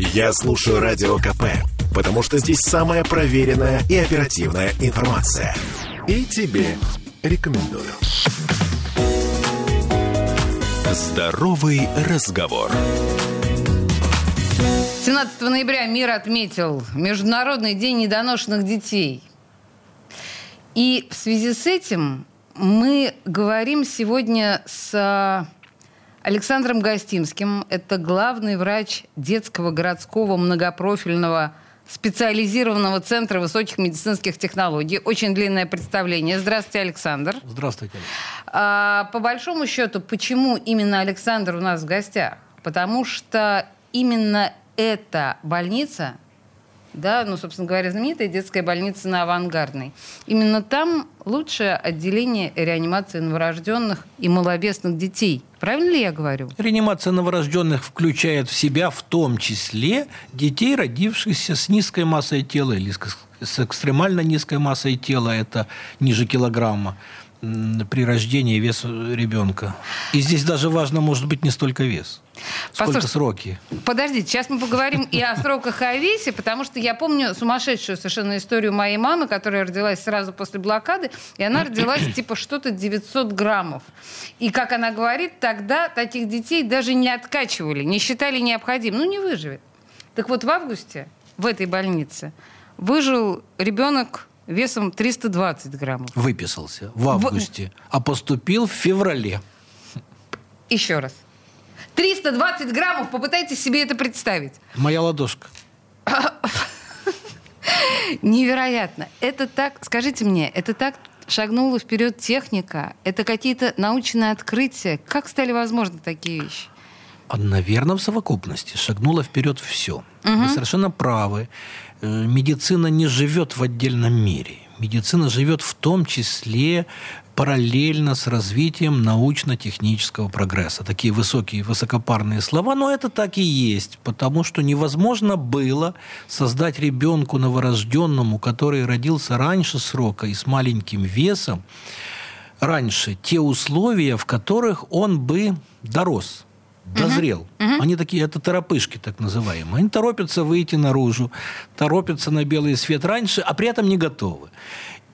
Я слушаю Радио КП, потому что здесь самая проверенная и оперативная информация. И тебе рекомендую. Здоровый разговор. 17 ноября мир отметил Международный день недоношенных детей. И в связи с этим мы говорим сегодня с Александром Гостимским. Это главный врач детского городского многопрофильного специализированного центра высоких медицинских технологий. Очень длинное представление. Здравствуйте, Александр. Здравствуйте. А, по большому счету, почему именно Александр у нас в гостях? Потому что именно эта больница да, ну, собственно говоря, знаменитая детская больница на Авангардной. Именно там лучшее отделение реанимации новорожденных и маловесных детей. Правильно ли я говорю? Реанимация новорожденных включает в себя в том числе детей, родившихся с низкой массой тела или с экстремально низкой массой тела, это ниже килограмма при рождении вес ребенка. И здесь даже важно, может быть, не столько вес, сколько Послушайте, сроки. Подождите, сейчас мы поговорим и о сроках, и о весе, потому что я помню сумасшедшую совершенно историю моей мамы, которая родилась сразу после блокады, и она родилась типа что-то 900 граммов. И, как она говорит, тогда таких детей даже не откачивали, не считали необходимым. Ну, не выживет. Так вот, в августе в этой больнице выжил ребенок весом 320 граммов. Выписался в августе, в... а поступил в феврале. Еще раз. 320 граммов, попытайтесь себе это представить. Моя ладошка. Невероятно. Это так, скажите мне, это так шагнула вперед техника? Это какие-то научные открытия? Как стали возможны такие вещи? Наверное, в совокупности шагнуло вперед все. Угу. Вы совершенно правы. Э, медицина не живет в отдельном мире. Медицина живет в том числе параллельно с развитием научно-технического прогресса. Такие высокие, высокопарные слова, но это так и есть, потому что невозможно было создать ребенку новорожденному, который родился раньше срока и с маленьким весом, раньше те условия, в которых он бы дорос – дозрел. Угу. Они такие, это торопышки так называемые. Они торопятся выйти наружу, торопятся на белый свет раньше, а при этом не готовы.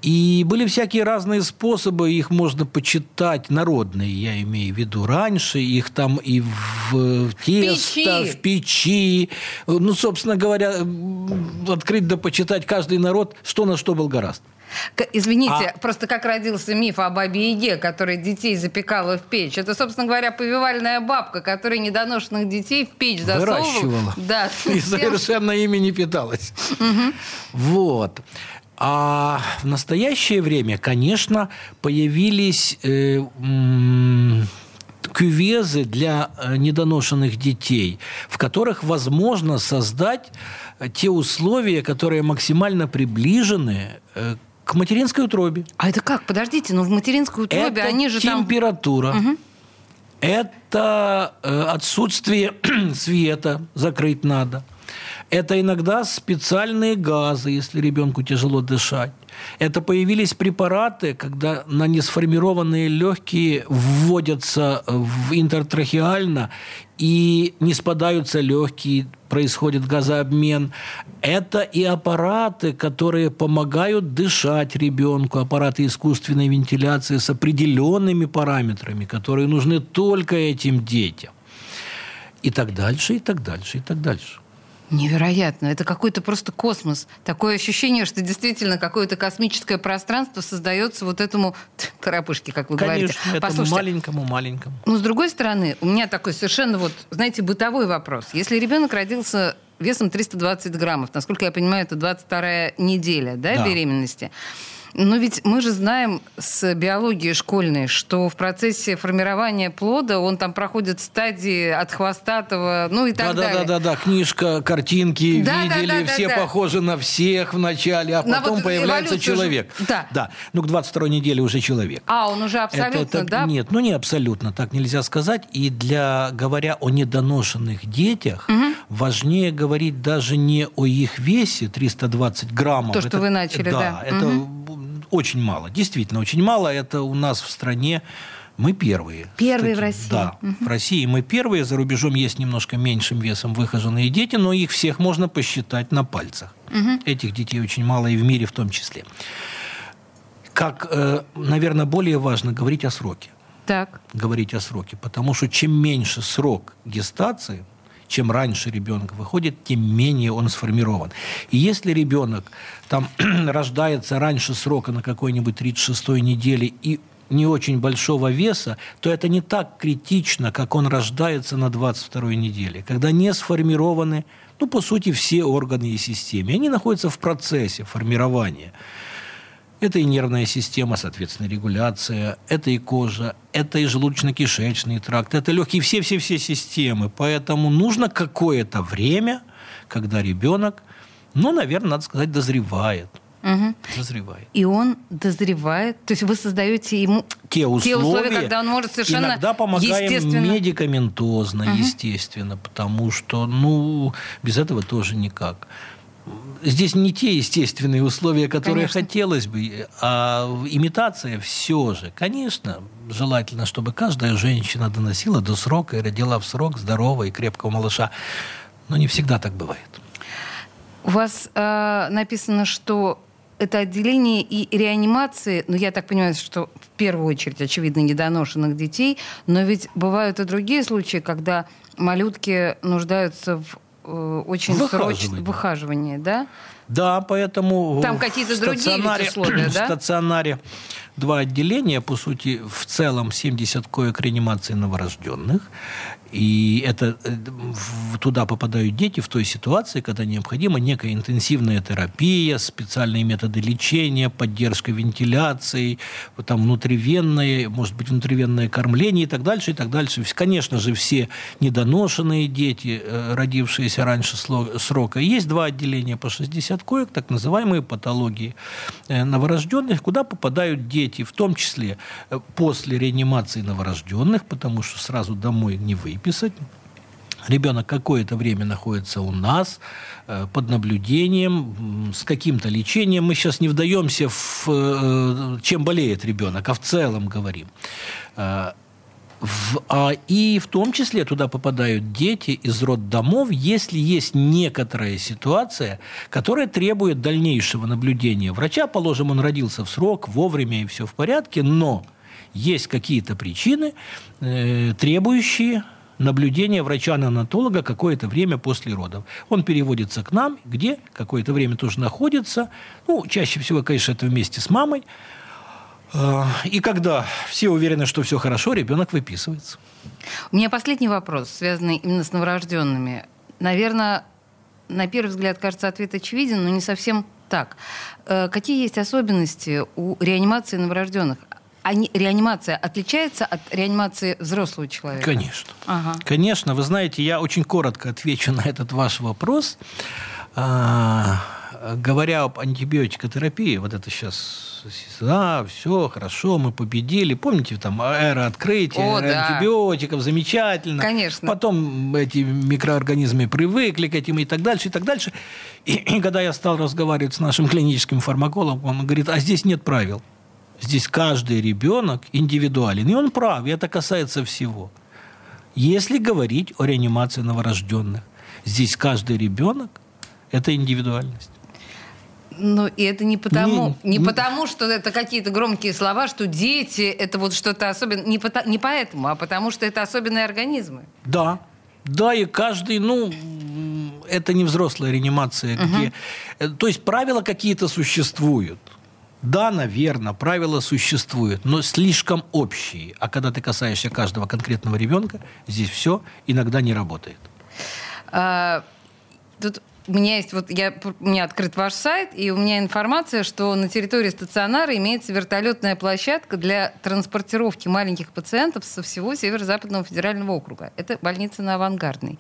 И были всякие разные способы, их можно почитать, народные, я имею в виду, раньше, их там и в, в тесто, печи. в печи. Ну, собственно говоря, открыть да почитать каждый народ, что на что был гораздо. Извините, а... просто как родился миф о бабе Яге, которая детей запекала в печь. Это, собственно говоря, повивальная бабка, которая недоношенных детей в печь засовывала. Выращивала. Да. И совершенно ими не питалась. Вот. А в настоящее время, конечно, появились э, кювезы для э, недоношенных детей, в которых возможно создать те условия, которые максимально приближены э, к материнской утробе. А это как? Подождите, но ну в материнской утробе это они же температура, там... Угу. это э, отсутствие света, закрыть надо. Это иногда специальные газы, если ребенку тяжело дышать. Это появились препараты, когда на несформированные легкие вводятся в интертрахеально и не спадаются легкие, происходит газообмен. Это и аппараты, которые помогают дышать ребенку, аппараты искусственной вентиляции с определенными параметрами, которые нужны только этим детям. И так дальше, и так дальше, и так дальше. Невероятно. Это какой-то просто космос. Такое ощущение, что действительно какое-то космическое пространство создается вот этому торопышке, как вы Конечно, говорите. этому маленькому-маленькому. Но с другой стороны, у меня такой совершенно вот, знаете, бытовой вопрос. Если ребенок родился весом 320 граммов, насколько я понимаю, это 22 неделя да, да. беременности, но ведь мы же знаем с биологии школьной, что в процессе формирования плода он там проходит стадии от хвостатого, ну и так да, далее. Да, да, да, книжка, картинки да, видели, да, да, все да, похожи на всех вначале, а потом вот появляется человек. Же... Да. да. Ну, к 22 неделе уже человек. А, он уже абсолютно, это, это, да? Нет, ну не абсолютно, так нельзя сказать. И для, говоря о недоношенных детях, угу. важнее говорить даже не о их весе 320 граммов. То, что это, вы начали, да. Да, это угу очень мало. Действительно, очень мало. Это у нас в стране Мы первые. Первые кстати, в России. Да, угу. в России мы первые. За рубежом есть немножко меньшим весом выхоженные дети, но их всех можно посчитать на пальцах. Угу. Этих детей очень мало и в мире в том числе. Как, э, наверное, более важно говорить о сроке. Так. Говорить о сроке. Потому что чем меньше срок гестации, чем раньше ребенок выходит, тем менее он сформирован. И если ребенок там рождается раньше срока на какой-нибудь 36-й неделе и не очень большого веса, то это не так критично, как он рождается на 22-й неделе, когда не сформированы, ну, по сути, все органы и системы. Они находятся в процессе формирования. Это и нервная система, соответственно, регуляция, это и кожа, это и желудочно-кишечный тракт, это легкие, все-все-все системы. Поэтому нужно какое-то время, когда ребенок, ну, наверное, надо сказать, дозревает – Угу. Дозревает. И он дозревает. То есть вы создаете ему те условия, те условия когда он может совершенно иногда помогаем естественно... медикаментозно, угу. естественно, потому что, ну, без этого тоже никак. Здесь не те естественные условия, которые конечно. хотелось бы, а имитация все же. Конечно, желательно, чтобы каждая женщина доносила до срока и родила в срок здорового и крепкого малыша. Но не всегда так бывает. У вас э, написано, что это отделение и реанимации, ну, я так понимаю, что в первую очередь, очевидно, недоношенных детей, но ведь бывают и другие случаи, когда малютки нуждаются в очень срочном выхаживании, да? Да, поэтому там какие-то другие условия, да? В стационаре два отделения, по сути, в целом 70 коек реанимации новорожденных. И это э, туда попадают дети в той ситуации, когда необходима некая интенсивная терапия, специальные методы лечения, поддержка вентиляции, там внутривенное, может быть, внутривенное кормление и так дальше, и так дальше. Конечно же, все недоношенные дети, э, родившиеся раньше срока. Есть два отделения по 60 коек, так называемые патологии э, новорожденных, куда попадают дети, в том числе после реанимации новорожденных, потому что сразу домой не выписать. Ребенок какое-то время находится у нас э, под наблюдением, с каким-то лечением. Мы сейчас не вдаемся в э, чем болеет ребенок, а в целом говорим. В, а, и в том числе туда попадают дети из роддомов, если есть некоторая ситуация, которая требует дальнейшего наблюдения врача. Положим, он родился в срок, вовремя и все в порядке, но есть какие-то причины, э, требующие наблюдение врача-неонатолога какое-то время после родов. Он переводится к нам, где какое-то время тоже находится. Ну, чаще всего, конечно, это вместе с мамой. А, и когда все уверены, что все хорошо, ребенок выписывается. У меня последний вопрос, связанный именно с новорожденными. Наверное, на первый взгляд кажется ответ очевиден, но не совсем так. Э, какие есть особенности у реанимации новорожденных? они, реанимация отличается от реанимации взрослого человека? Конечно. Ага. Конечно. Вы знаете, я очень коротко отвечу на этот ваш вопрос. А, говоря об антибиотикотерапии, вот это сейчас, да, все хорошо, мы победили. Помните, там эра открытия, О, да. антибиотиков, замечательно. Конечно. Потом эти микроорганизмы привыкли к этим и так дальше, и так дальше. И, и когда я стал разговаривать с нашим клиническим фармакологом, он говорит, а здесь нет правил. Здесь каждый ребенок индивидуален. И он прав, и это касается всего. Если говорить о реанимации новорожденных, здесь каждый ребенок – это индивидуальность. Ну, и это не потому, не, не, не потому, что это какие-то громкие слова, что дети это вот что-то особенное. Не, по, не поэтому, а потому что это особенные организмы. Да. Да, и каждый, ну, это не взрослая реанимация, угу. где. Э, то есть правила какие-то существуют. Да, наверное, правила существуют, но слишком общие. А когда ты касаешься каждого конкретного ребенка, здесь все иногда не работает. А, тут у меня есть вот я у меня открыт ваш сайт и у меня информация, что на территории стационара имеется вертолетная площадка для транспортировки маленьких пациентов со всего северо-западного федерального округа. Это больница на Авангардной.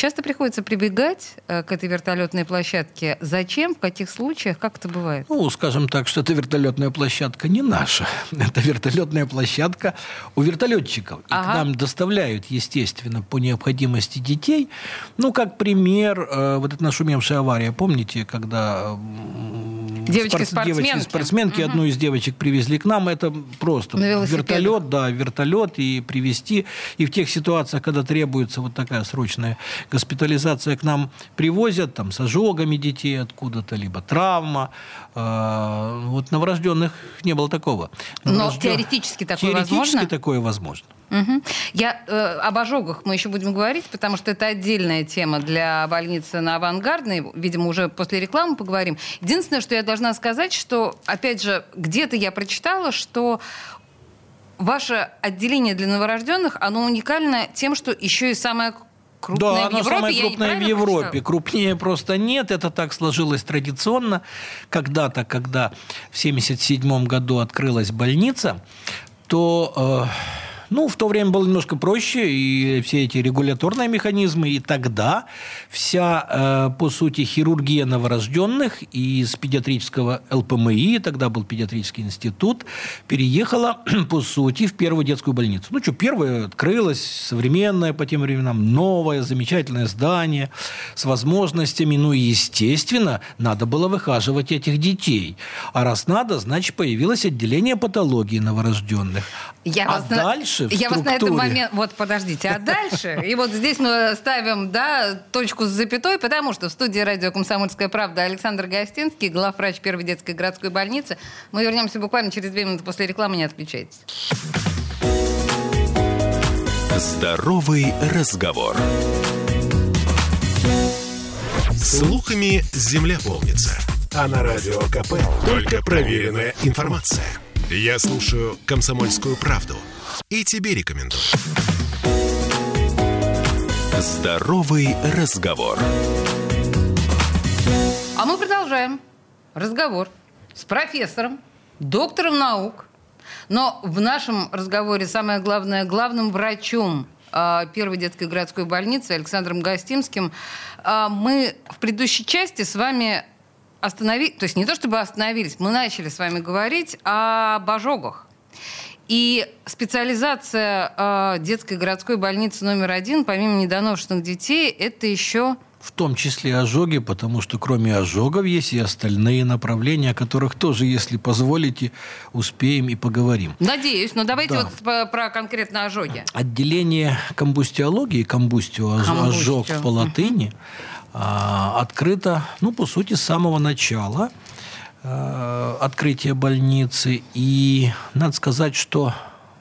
Часто приходится прибегать э, к этой вертолетной площадке. Зачем? В каких случаях? Как это бывает? Ну, скажем так, что эта вертолетная площадка не наша. Это вертолетная площадка у вертолетчиков. И ага. к нам доставляют, естественно, по необходимости детей. Ну, как пример, э, вот эта нашумевшая авария, помните, когда Девочки-спортсменки. Девочки-спортсменки. Угу. Одну из девочек привезли к нам. Это просто вертолет, да, вертолет и привезти. И в тех ситуациях, когда требуется вот такая срочная госпитализация, к нам привозят там с ожогами детей откуда-то, либо травма. А, вот новорожденных не было такого. Но теоретически такое теоретически возможно? Теоретически такое возможно. Угу. Я э, об ожогах мы еще будем говорить, потому что это отдельная тема для больницы на Авангардной. Видимо, уже после рекламы поговорим. Единственное, что я должна сказать, что, опять же, где-то я прочитала, что ваше отделение для новорожденных, оно уникально тем, что еще и самое крупное да, в Европе. самое крупное в Европе. Прочитала? Крупнее просто нет. Это так сложилось традиционно. Когда-то, когда в 1977 году открылась больница, то... Э, ну, в то время было немножко проще, и все эти регуляторные механизмы, и тогда вся, э, по сути, хирургия новорожденных из педиатрического ЛПМИ, тогда был педиатрический институт, переехала, по сути, в первую детскую больницу. Ну, что, первая открылась, современная по тем временам, новое, замечательное здание с возможностями. Ну, и, естественно, надо было выхаживать этих детей. А раз надо, значит, появилось отделение патологии новорожденных. Я а вас дальше на... Я вас на этот момент... Вот, подождите. А дальше? И вот здесь мы ставим, да, точку с запятой, потому что в студии радио «Комсомольская правда» Александр Гостинский, главврач первой детской городской больницы. Мы вернемся буквально через две минуты после рекламы. Не отключайтесь. Здоровый разговор. Слухами земля полнится. А на радио КП только проверенная информация. Я слушаю «Комсомольскую правду» и тебе рекомендую. Здоровый разговор. А мы продолжаем разговор с профессором, доктором наук, но в нашем разговоре самое главное, главным врачом а, первой детской городской больницы Александром Гостимским. А, мы в предыдущей части с вами остановились, то есть не то чтобы остановились, мы начали с вами говорить об ожогах. И специализация э, детской городской больницы номер один, помимо недоношенных детей, это еще в том числе ожоги, потому что кроме ожогов есть и остальные направления, о которых тоже, если позволите, успеем и поговорим. Надеюсь, но давайте да. вот про конкретно ожоги. Отделение комбустиологии, комбустио, ожог по латыни, а, открыто, ну, по сути, с самого начала а, открытия больницы. И надо сказать, что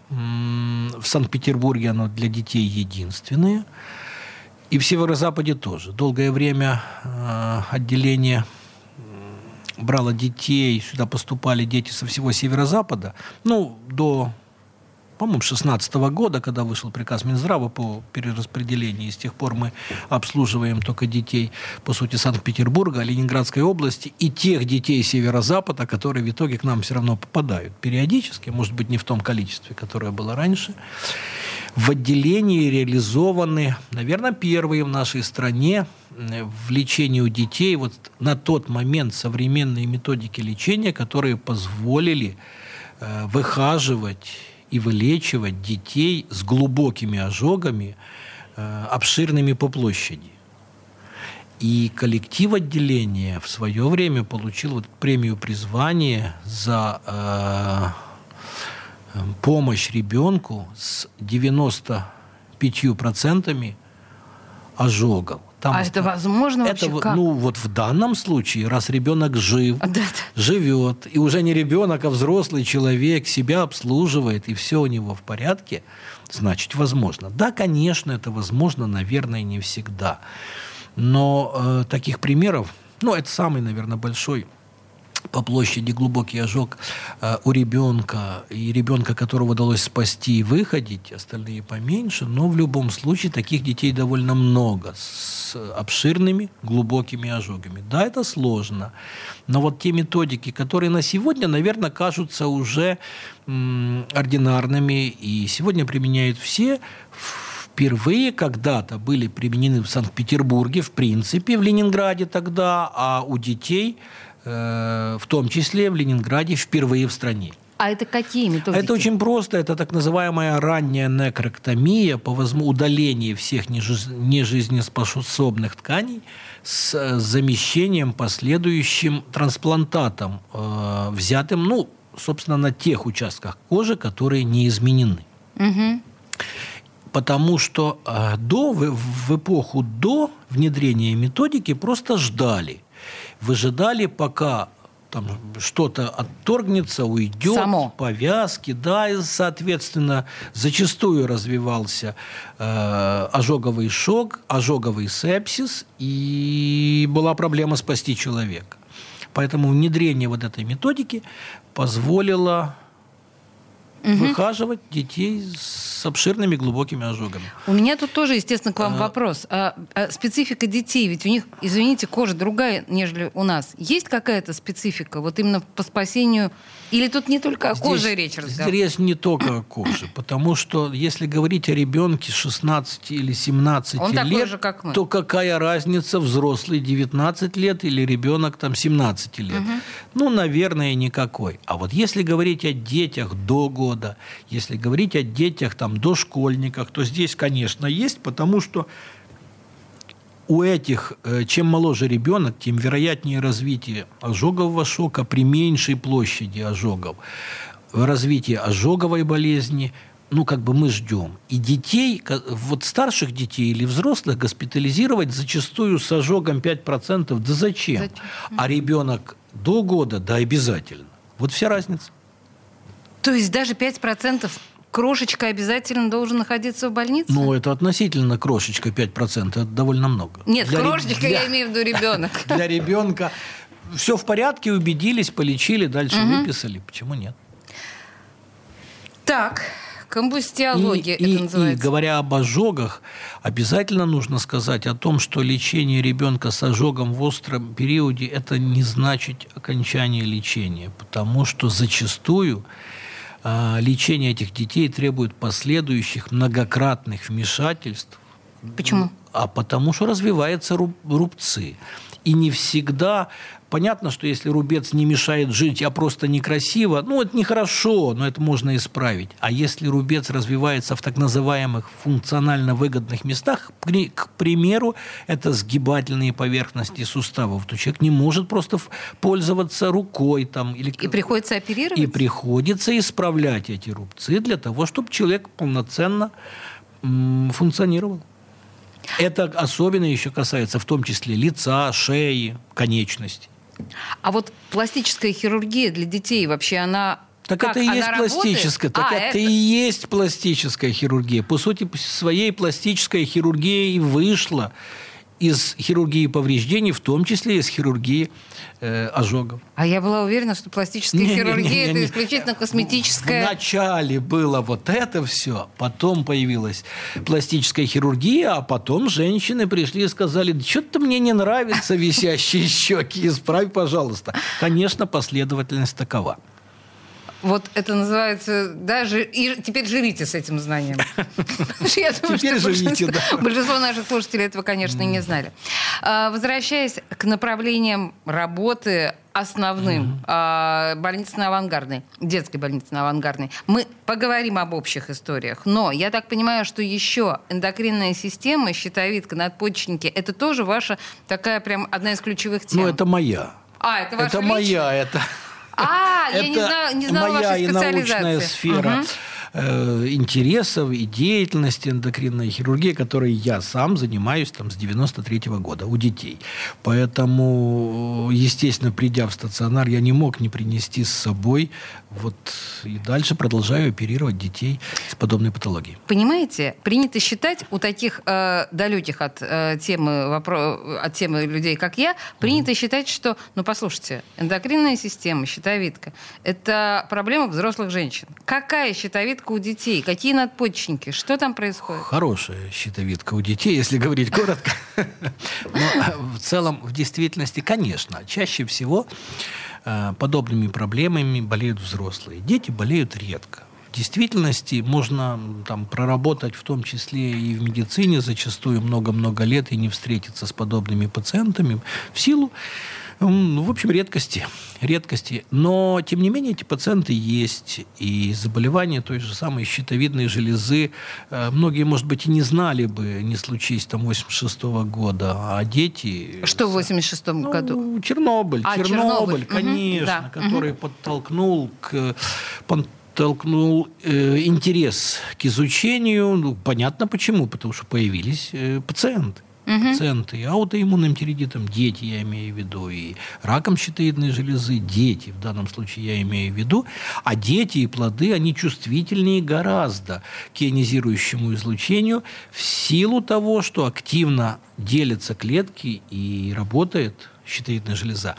в Санкт-Петербурге оно для детей единственное. И в Северо-Западе тоже. Долгое время а, отделение брало детей, сюда поступали дети со всего Северо-Запада, ну, до по-моему, 16 года, когда вышел приказ Минздрава по перераспределению, и с тех пор мы обслуживаем только детей, по сути, Санкт-Петербурга, Ленинградской области и тех детей северо-запада, которые в итоге к нам все равно попадают периодически, может быть, не в том количестве, которое было раньше. В отделении реализованы, наверное, первые в нашей стране в лечении у детей вот на тот момент современные методики лечения, которые позволили э, выхаживать и вылечивать детей с глубокими ожогами, э, обширными по площади. И коллектив отделения в свое время получил вот премию призвания за э, помощь ребенку с 95% ожогов. Там, а это возможно это, вообще? Как? Ну, вот в данном случае, раз ребенок жив, да, да. живет, и уже не ребенок, а взрослый человек себя обслуживает, и все у него в порядке, значит, возможно. Да, конечно, это возможно, наверное, не всегда. Но э, таких примеров, ну, это самый, наверное, большой по площади глубокий ожог э, у ребенка, и ребенка, которого удалось спасти и выходить, остальные поменьше, но в любом случае таких детей довольно много с обширными глубокими ожогами. Да, это сложно, но вот те методики, которые на сегодня, наверное, кажутся уже м, ординарными и сегодня применяют все, впервые когда-то были применены в Санкт-Петербурге, в принципе, в Ленинграде тогда, а у детей – в том числе в Ленинграде впервые в стране. А это какие методики? Это очень просто. Это так называемая ранняя некроктомия по удалению всех нежизнеспособных тканей с э, замещением последующим трансплантатом, э, взятым, ну, собственно, на тех участках кожи, которые не изменены. Угу. Потому что э, до, в, в эпоху до внедрения методики просто ждали. Выжидали, пока там что-то отторгнется, уйдет, Само. повязки, да, и, соответственно, зачастую развивался э, ожоговый шок, ожоговый сепсис, и была проблема спасти человека. Поэтому внедрение вот этой методики позволило угу. выхаживать детей с обширными глубокими ожогами. У меня тут тоже, естественно, к вам а... вопрос. А, а специфика детей, ведь у них, извините, кожа другая, нежели у нас. Есть какая-то специфика вот именно по спасению или тут не только о здесь, коже речь разговаривает? Речь не только о коже, потому что если говорить о ребенке 16 или 17 Он лет, же, как мы. то какая разница, взрослый 19 лет или ребенок там 17 лет? Угу. Ну, наверное, никакой. А вот если говорить о детях до года, если говорить о детях там дошкольниках, то здесь, конечно, есть, потому что у этих, э, чем моложе ребенок, тем вероятнее развитие ожогового шока при меньшей площади ожогов, развитие ожоговой болезни, ну, как бы мы ждем. И детей, вот старших детей или взрослых госпитализировать зачастую с ожогом 5%, да зачем? зачем? А ребенок до года, да, обязательно. Вот вся разница. То есть даже 5% крошечка обязательно должен находиться в больнице? Ну, это относительно крошечка 5%, это довольно много. Нет, для крошечка, для, я имею в виду ребенок. Для ребенка все в порядке, убедились, полечили, дальше угу. выписали. Почему нет? Так, комбустиология и, это и, называется. И говоря об ожогах, обязательно нужно сказать о том, что лечение ребенка с ожогом в остром периоде это не значит окончание лечения, потому что зачастую лечение этих детей требует последующих многократных вмешательств. Почему? А потому что развиваются рубцы. И не всегда Понятно, что если рубец не мешает жить, а просто некрасиво, ну, это нехорошо, но это можно исправить. А если рубец развивается в так называемых функционально выгодных местах, к примеру, это сгибательные поверхности суставов, то человек не может просто пользоваться рукой. Там, или... И приходится оперировать? И приходится исправлять эти рубцы для того, чтобы человек полноценно функционировал. Это особенно еще касается в том числе лица, шеи, конечностей. А вот пластическая хирургия для детей вообще она так как? это и есть пластическая. Так а, это, это и есть пластическая хирургия. По сути, своей пластическая хирургия и вышла из хирургии повреждений, в том числе из хирургии э, ожогов. А я была уверена, что пластическая не, хирургия не, не, не, это исключительно косметическая. Вначале было вот это все, потом появилась пластическая хирургия, а потом женщины пришли и сказали, что-то мне не нравятся висящие щеки, исправь, пожалуйста. Конечно, последовательность такова. Вот это называется, да, и теперь живите с этим знанием. Теперь живите, да. Большинство наших слушателей этого, конечно, не знали. А, возвращаясь к направлениям работы основным mm больницы на авангардной, детской больницы на авангардной. Мы поговорим об общих историях, но я так понимаю, что еще эндокринная система, щитовидка, надпочечники, это тоже ваша такая прям одна из ключевых тем. Ну, это моя. А, это ваша Это моя, это... А, я не знала, не знала моя вашей и научная сфера. Угу интересов и деятельности эндокринной хирургии, которой я сам занимаюсь там, с 93 -го года у детей. Поэтому, естественно, придя в стационар, я не мог не принести с собой вот и дальше продолжаю оперировать детей с подобной патологией. Понимаете, принято считать у таких э, далеких от э, темы вопро... от темы людей, как я, принято mm-hmm. считать, что, ну послушайте, эндокринная система, щитовидка, это проблема взрослых женщин. Какая щитовидка у детей? Какие надпочечники? Что там происходит? Хорошая щитовидка у детей, если говорить коротко. Но в целом, в действительности, конечно, чаще всего Э, подобными проблемами болеют взрослые. Дети болеют редко. В действительности можно там, проработать в том числе и в медицине зачастую много-много лет и не встретиться с подобными пациентами в силу в общем, редкости. Редкости. Но, тем не менее, эти пациенты есть. И заболевания той же самой щитовидной железы э, многие, может быть, и не знали бы, не случись там 86 -го года. А дети... Что в 86 ну, году? Чернобыль. А, Чернобыль, Чернобыль, конечно, угу, да. который угу. подтолкнул к подтолкнул э, интерес к изучению. Ну, понятно почему, потому что появились э, пациенты угу. пациенты аутоиммунным тиреидитом, дети, я имею в виду, и раком щитовидной железы, дети, в данном случае я имею в виду, а дети и плоды, они чувствительнее гораздо к ионизирующему излучению в силу того, что активно делятся клетки и работает щитовидная железа.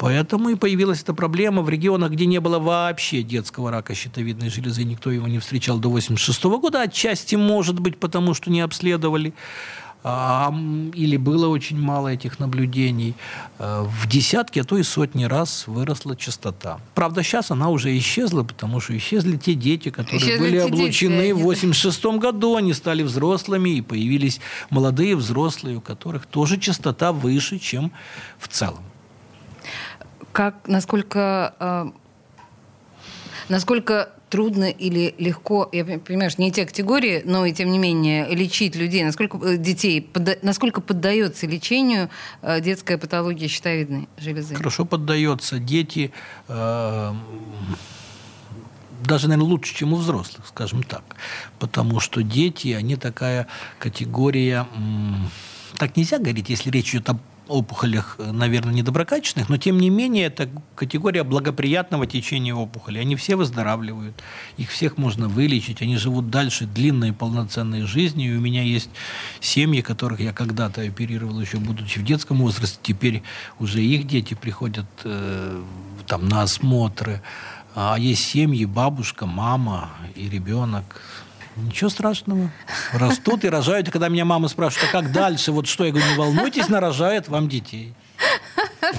Поэтому и появилась эта проблема в регионах, где не было вообще детского рака щитовидной железы, никто его не встречал до 1986 года. Отчасти, может быть, потому что не обследовали или было очень мало этих наблюдений, э, в десятки, а то и сотни раз выросла частота. Правда, сейчас она уже исчезла, потому что исчезли те дети, которые исчезли были облучены дети, в 86 году, они стали взрослыми, и появились молодые взрослые, у которых тоже частота выше, чем в целом. Как, насколько, э, насколько трудно или легко, я понимаю, что не те категории, но и тем не менее лечить людей, насколько э, детей, насколько поддается лечению э, детская патология щитовидной железы? Хорошо поддается. Дети э, даже, наверное, лучше, чем у взрослых, скажем так. Потому что дети, они такая категория... Так нельзя говорить, если речь идет об опухолях, э, наверное, недоброкачественных, но тем не менее это категория благоприятного течения опухоли. Они все выздоравливают, их всех можно вылечить, они живут дальше длинной полноценной жизнью. И у меня есть семьи, которых я когда-то оперировал еще будучи в детском возрасте, теперь уже их дети приходят э, там на осмотры. А есть семьи, бабушка, мама и ребенок Ничего страшного. Растут и рожают. И когда меня мама спрашивает, а как дальше? Вот что? Я говорю, не волнуйтесь, нарожает вам детей.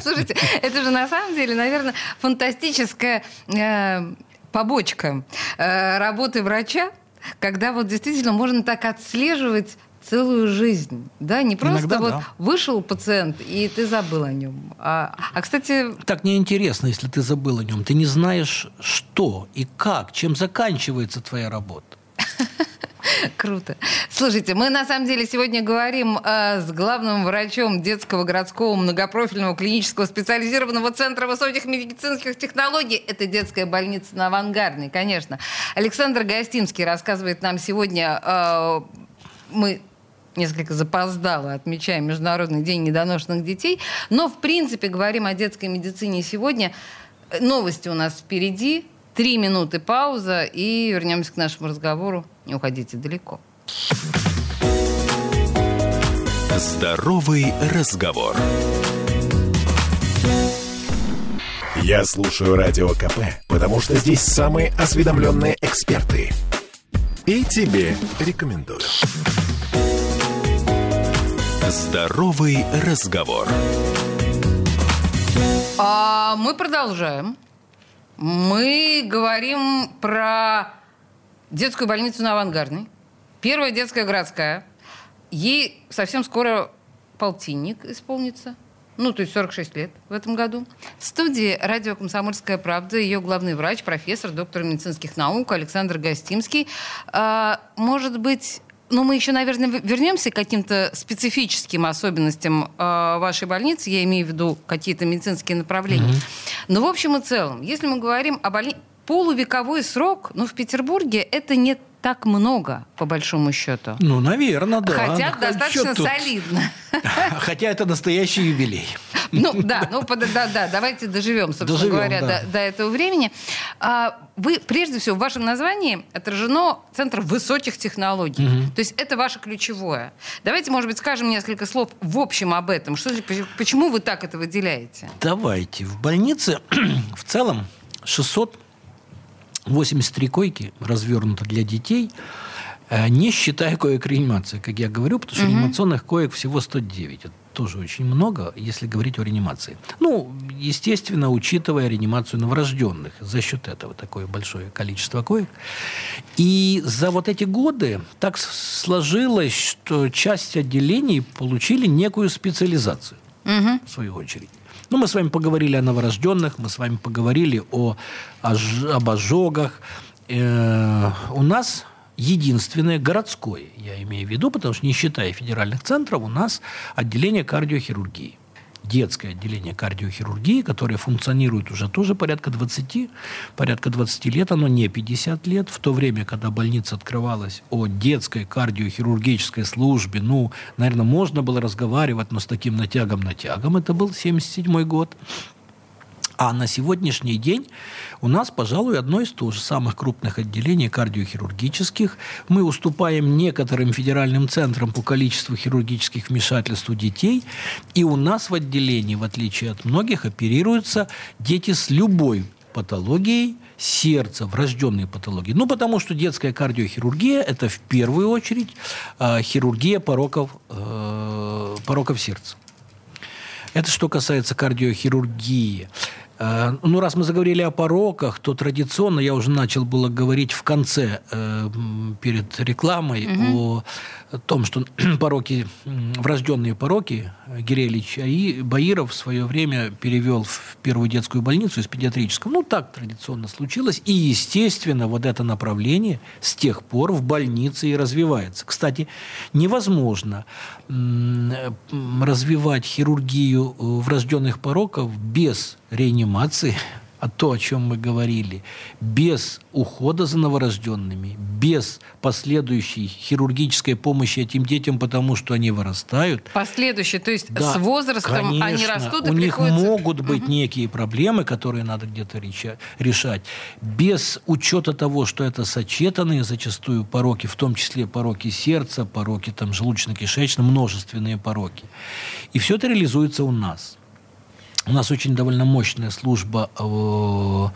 Слушайте, это же на самом деле, наверное, фантастическая э, побочка э, работы врача, когда вот действительно можно так отслеживать целую жизнь, да, не просто Иногда, вот да. вышел пациент и ты забыл о нем, а, а кстати так неинтересно, если ты забыл о нем, ты не знаешь что и как, чем заканчивается твоя работа. Круто. Слушайте, мы на самом деле сегодня говорим э, с главным врачом детского городского многопрофильного клинического специализированного центра высоких медицинских технологий. Это детская больница на Авангардной, конечно. Александр Гостимский рассказывает нам сегодня... Э, мы несколько запоздало отмечаем Международный день недоношенных детей, но в принципе говорим о детской медицине сегодня. Новости у нас впереди. Три минуты пауза и вернемся к нашему разговору. Не уходите далеко. Здоровый разговор. Я слушаю радио КП, потому что здесь самые осведомленные эксперты. И тебе рекомендую. Здоровый разговор. А мы продолжаем. Мы говорим про детскую больницу на Авангардной. Первая детская городская. Ей совсем скоро полтинник исполнится. Ну, то есть 46 лет в этом году. В студии радио «Комсомольская правда» ее главный врач, профессор, доктор медицинских наук Александр Гостимский. А, может быть, ну, мы еще, наверное, вернемся к каким-то специфическим особенностям э, вашей больницы. Я имею в виду какие-то медицинские направления. Mm-hmm. Но в общем и целом, если мы говорим о больнице... Полувековой срок, ну, в Петербурге это не так много, по большому счету. Ну, наверное, да. Хотя ну, достаточно солидно. Хотя это настоящий юбилей. Ну, да, ну, да, да, давайте доживем, собственно доживем, говоря, да. до, до этого времени. А, вы, прежде всего, в вашем названии отражено Центр высоких технологий. Угу. То есть это ваше ключевое. Давайте, может быть, скажем несколько слов в общем об этом. Что, почему вы так это выделяете? Давайте. В больнице в целом 600 83 койки развернуто для детей, не считая коек реанимации, как я говорю, потому что угу. реанимационных коек всего 109. Это тоже очень много, если говорить о реанимации. Ну, естественно, учитывая реанимацию новорожденных. За счет этого такое большое количество коек. И за вот эти годы так сложилось, что часть отделений получили некую специализацию. угу. в свою очередь. Ну, мы с вами поговорили о новорожденных, мы с вами поговорили о, о об ожогах. Э, у нас единственное городское, я имею в виду, потому что не считая федеральных центров, у нас отделение кардиохирургии детское отделение кардиохирургии, которое функционирует уже тоже порядка 20, порядка 20 лет, оно не 50 лет. В то время, когда больница открывалась о детской кардиохирургической службе, ну, наверное, можно было разговаривать, но с таким натягом-натягом, это был 77 год. А на сегодняшний день у нас, пожалуй, одно из тоже самых крупных отделений кардиохирургических. Мы уступаем некоторым федеральным центрам по количеству хирургических вмешательств у детей. И у нас в отделении, в отличие от многих, оперируются дети с любой патологией сердца, врожденные патологии. Ну, потому что детская кардиохирургия – это в первую очередь э, хирургия пороков, э, пороков сердца. Это что касается кардиохирургии. Э, ну, раз мы заговорили о пороках, то традиционно я уже начал было говорить в конце, э, перед рекламой, угу. о том, что пороки, врожденные пороки, Гирелич и Баиров в свое время перевел в первую детскую больницу из педиатрического. Ну, так традиционно случилось. И, естественно, вот это направление с тех пор в больнице и развивается. Кстати, невозможно развивать хирургию э, врожденных пороков без реанимации, а то, о чем мы говорили, без ухода за новорожденными, без последующей хирургической помощи этим детям, потому что они вырастают. Последующей, то есть да, с возрастом конечно, они растут, и у них могут быть угу. некие проблемы, которые надо где-то решать, без учета того, что это сочетанные зачастую пороки, в том числе пороки сердца, пороки там желудочно-кишечные, множественные пороки. И все это реализуется у нас. У нас очень довольно мощная служба э,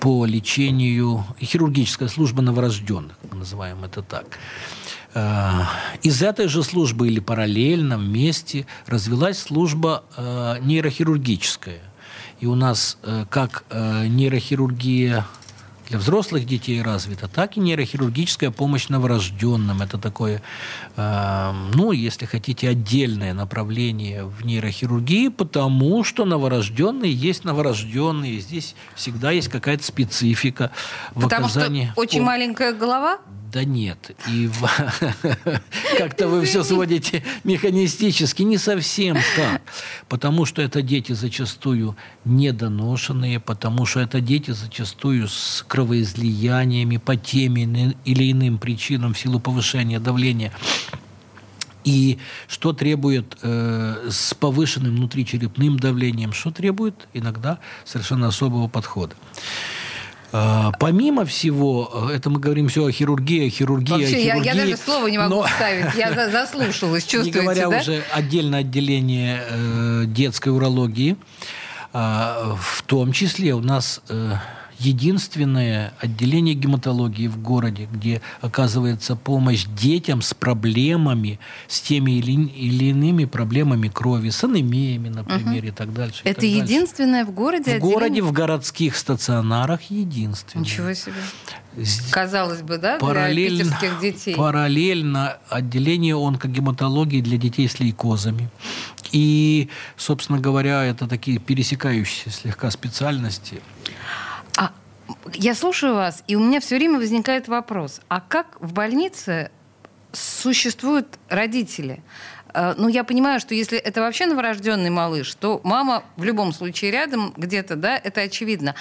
по лечению, хирургическая служба новорожденных, мы называем это так. Э, из этой же службы или параллельно вместе развилась служба э, нейрохирургическая. И у нас как нейрохирургия для взрослых детей развита, так и нейрохирургическая помощь новорожденным. Это такое, э, ну, если хотите, отдельное направление в нейрохирургии, потому что новорожденные есть новорожденные. Здесь всегда есть какая-то специфика в потому оказании... Что очень маленькая голова? Да нет. И как-то вы все сводите механистически. Не совсем так. Потому что это дети зачастую недоношенные, потому что это дети зачастую с кровоизлияниями по тем или иным причинам в силу повышения давления. И что требует э, с повышенным внутричерепным давлением, что требует иногда совершенно особого подхода. А, помимо всего, э, это мы говорим все о хирургии, о хирургии, Вообще, о хирургии. Я, я даже слова не могу но... вставить, я заслушалась, чувствуете, Не говоря да? уже отдельное отделение э, детской урологии, э, в том числе у нас... Единственное отделение гематологии в городе, где оказывается помощь детям с проблемами, с теми или, или иными проблемами крови, с анемиями, например, угу. и так дальше. Это так единственное дальше. в городе? В отделение? городе, в городских стационарах единственное. Ничего себе. Казалось бы, да, параллельно, для питерских детей. Параллельно отделение онкогематологии для детей с лейкозами. И, собственно говоря, это такие пересекающиеся слегка специальности. А я слушаю вас, и у меня все время возникает вопрос: а как в больнице существуют родители? Э, ну, я понимаю, что если это вообще новорожденный малыш, то мама в любом случае рядом где-то, да, это очевидно.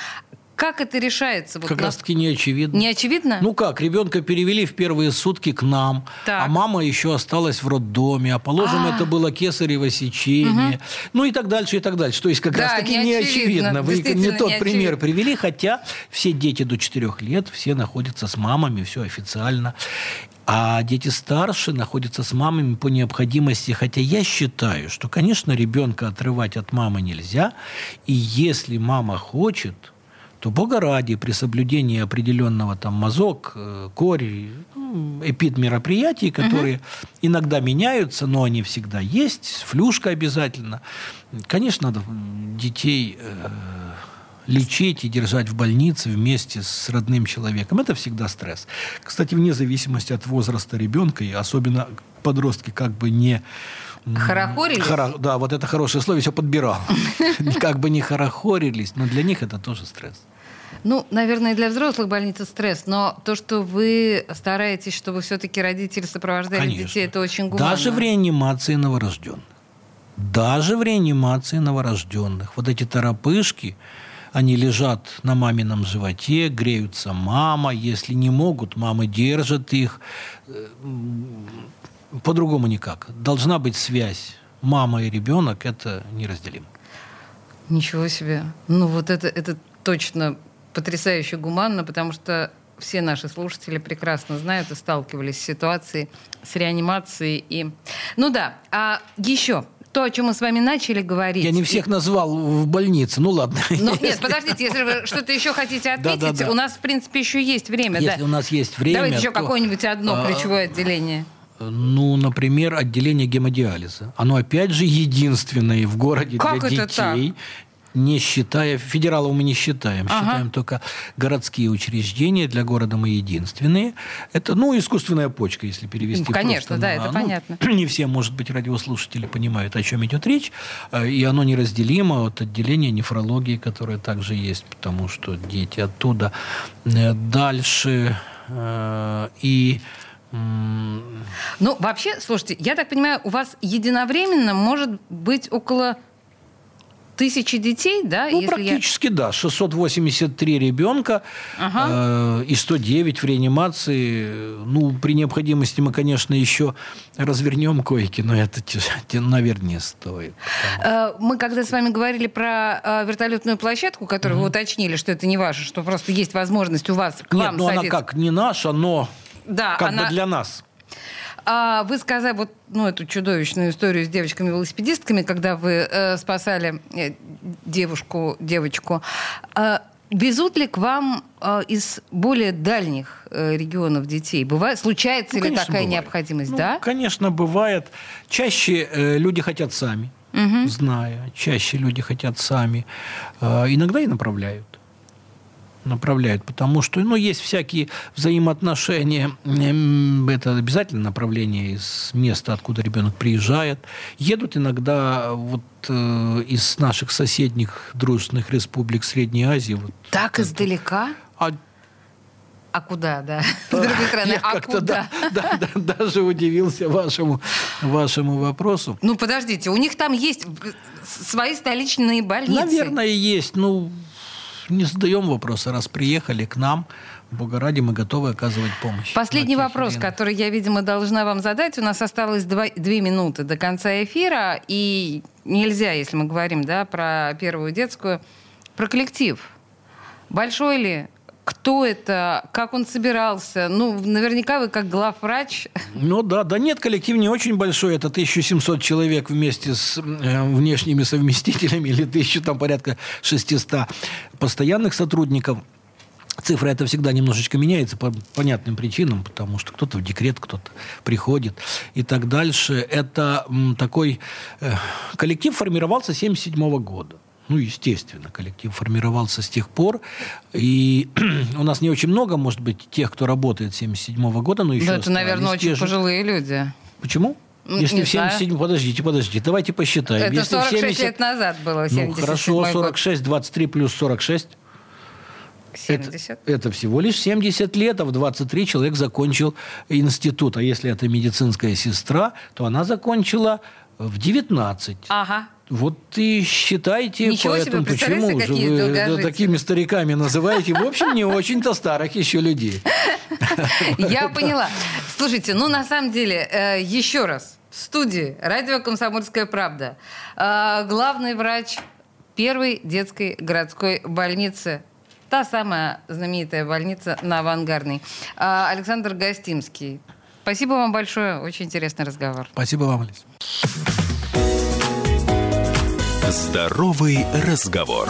Как это решается? Вот как на... раз-таки не очевидно. Не очевидно? Ну как, ребенка перевели в первые сутки к нам, так. а мама еще осталась в роддоме, а положим, А-а-а. это было кесарево сечение, угу. ну и так дальше, и так дальше. То есть как да, раз-таки не, очевидно. Вы не тот не пример привели, хотя все дети до 4 лет, все находятся с мамами, все официально. А дети старше находятся с мамами по необходимости. Хотя я считаю, что, конечно, ребенка отрывать от мамы нельзя. И если мама хочет, то Бога ради, при соблюдении определенного там мазок, э, корь, ну, эпид мероприятий, которые угу. иногда меняются, но они всегда есть, флюшка обязательно. Конечно, надо детей э, лечить и держать в больнице вместе с родным человеком. Это всегда стресс. Кстати, вне зависимости от возраста ребенка, и особенно подростки как бы не Хорохорились? Хоро... Да, вот это хорошее слово, все подбирал. Как бы не хорохорились, но для них это тоже стресс. Ну, наверное, для взрослых больница стресс, но то, что вы стараетесь, чтобы все-таки родители сопровождали Конечно. детей, это очень гуманно. Даже в реанимации новорожденных. Даже в реанимации новорожденных. Вот эти торопышки, они лежат на мамином животе, греются мама. Если не могут, мамы держат их. Э, по-другому никак. Должна быть связь. Мама и ребенок – это неразделимо. Ничего себе. Ну вот это, это точно потрясающе гуманно, потому что все наши слушатели прекрасно знают и сталкивались с ситуацией с реанимацией. И... Ну да, а еще то, о чем мы с вами начали говорить. Я не всех назвал в больнице, ну ладно. Ну, нет, подождите, если вы что-то еще хотите отметить, Да, да, да. у нас, в принципе, еще есть время. Если да. у нас есть время, Давайте еще то, какое-нибудь одно а, ключевое отделение. Ну, например, отделение гемодиализа. Оно, опять же, единственное в городе Как для это так? Не считая, федералов мы не считаем, Ага. считаем только городские учреждения, для города мы единственные. Это, ну, искусственная почка, если перевести Ну, конечно, просто да, на- это ну, понятно. Не все, может быть, радиослушатели понимают, о чем идет речь, э, и оно неразделимо от отделения нефрологии, которое также есть, потому что дети оттуда Э, дальше э, и Ну, вообще, слушайте, я так понимаю, у вас единовременно может быть около тысячи детей, да? Ну, если я- практически да. 683 ребенка Ага. э, и 109 в реанимации. Ну, при необходимости мы, конечно, еще развернем койки, но это, наверное, не стоит. Э, Мы когда с вами говорили про э, вертолетную площадку, которую вы уточнили, что это не ваше, что просто есть возможность у вас к Нет, вам ну она садиться. как не наша, но Да, как она- бы для нас. А вы сказали вот ну, эту чудовищную историю с девочками-велосипедистками, когда вы э, спасали э, девушку, девочку. А везут ли к вам э, из более дальних э, регионов детей? Бывает, случается Ну, ли такая бывает. необходимость, Ну, да? Конечно, бывает. Чаще э, люди хотят сами, Мгм. зная. Чаще люди хотят сами. Э, иногда и направляют. Направляют, потому что ну, есть всякие взаимоотношения. Это обязательно направление из места, откуда ребенок приезжает. Едут иногда вот э, из наших соседних дружественных республик Средней Азии. Вот, Так издалека? а А куда, да? С другой стороны, я а как-то куда? да- да- да- даже удивился вашему, вашему вопросу. Ну, подождите, у них там есть свои столичные больницы. Наверное, есть. Ну, не задаем вопроса. Раз приехали к нам, Бога ради, мы готовы оказывать помощь. Последний вопрос, иных. который я, видимо, должна вам задать. У нас осталось два- две минуты до конца эфира, и нельзя, если мы говорим да, про первую детскую, про коллектив. Большой ли? Кто это? Как он собирался? Ну, наверняка вы как главврач. Ну да, да нет, коллектив не очень большой. Это 1700 человек вместе с э, внешними совместителями или 1000, там порядка 600 постоянных сотрудников. Цифра это всегда немножечко меняется по понятным причинам, потому что кто-то в декрет, кто-то приходит и так дальше. Это м, такой э, коллектив формировался 1977 года. Ну, естественно, коллектив формировался с тех пор. И у нас не очень много, может быть, тех, кто работает с 1977 года, но еще Ну, это, наверное, очень же. пожилые люди. Почему? Ну, Если не в 77... Подождите, подождите, давайте посчитаем. Это Если в 46 70 лет назад было, Ну, 77 хорошо, год. 46, 23 плюс 46. 70. Это, это всего лишь 70 лет, а в 23 человек закончил институт. А если это медицинская сестра, то она закончила в 19. Ага. Вот и считайте, Ничего себе, поэтому представляете, почему же вы долгожители. такими стариками называете? В общем, не очень-то старых еще людей. Я поняла. Слушайте, ну на самом деле, э, еще раз, в студии радио «Комсомольская правда» э, главный врач первой детской городской больницы, та самая знаменитая больница на Авангардной, э, Александр Гостимский. Спасибо вам большое, очень интересный разговор. Спасибо вам, Алис. Здоровый разговор.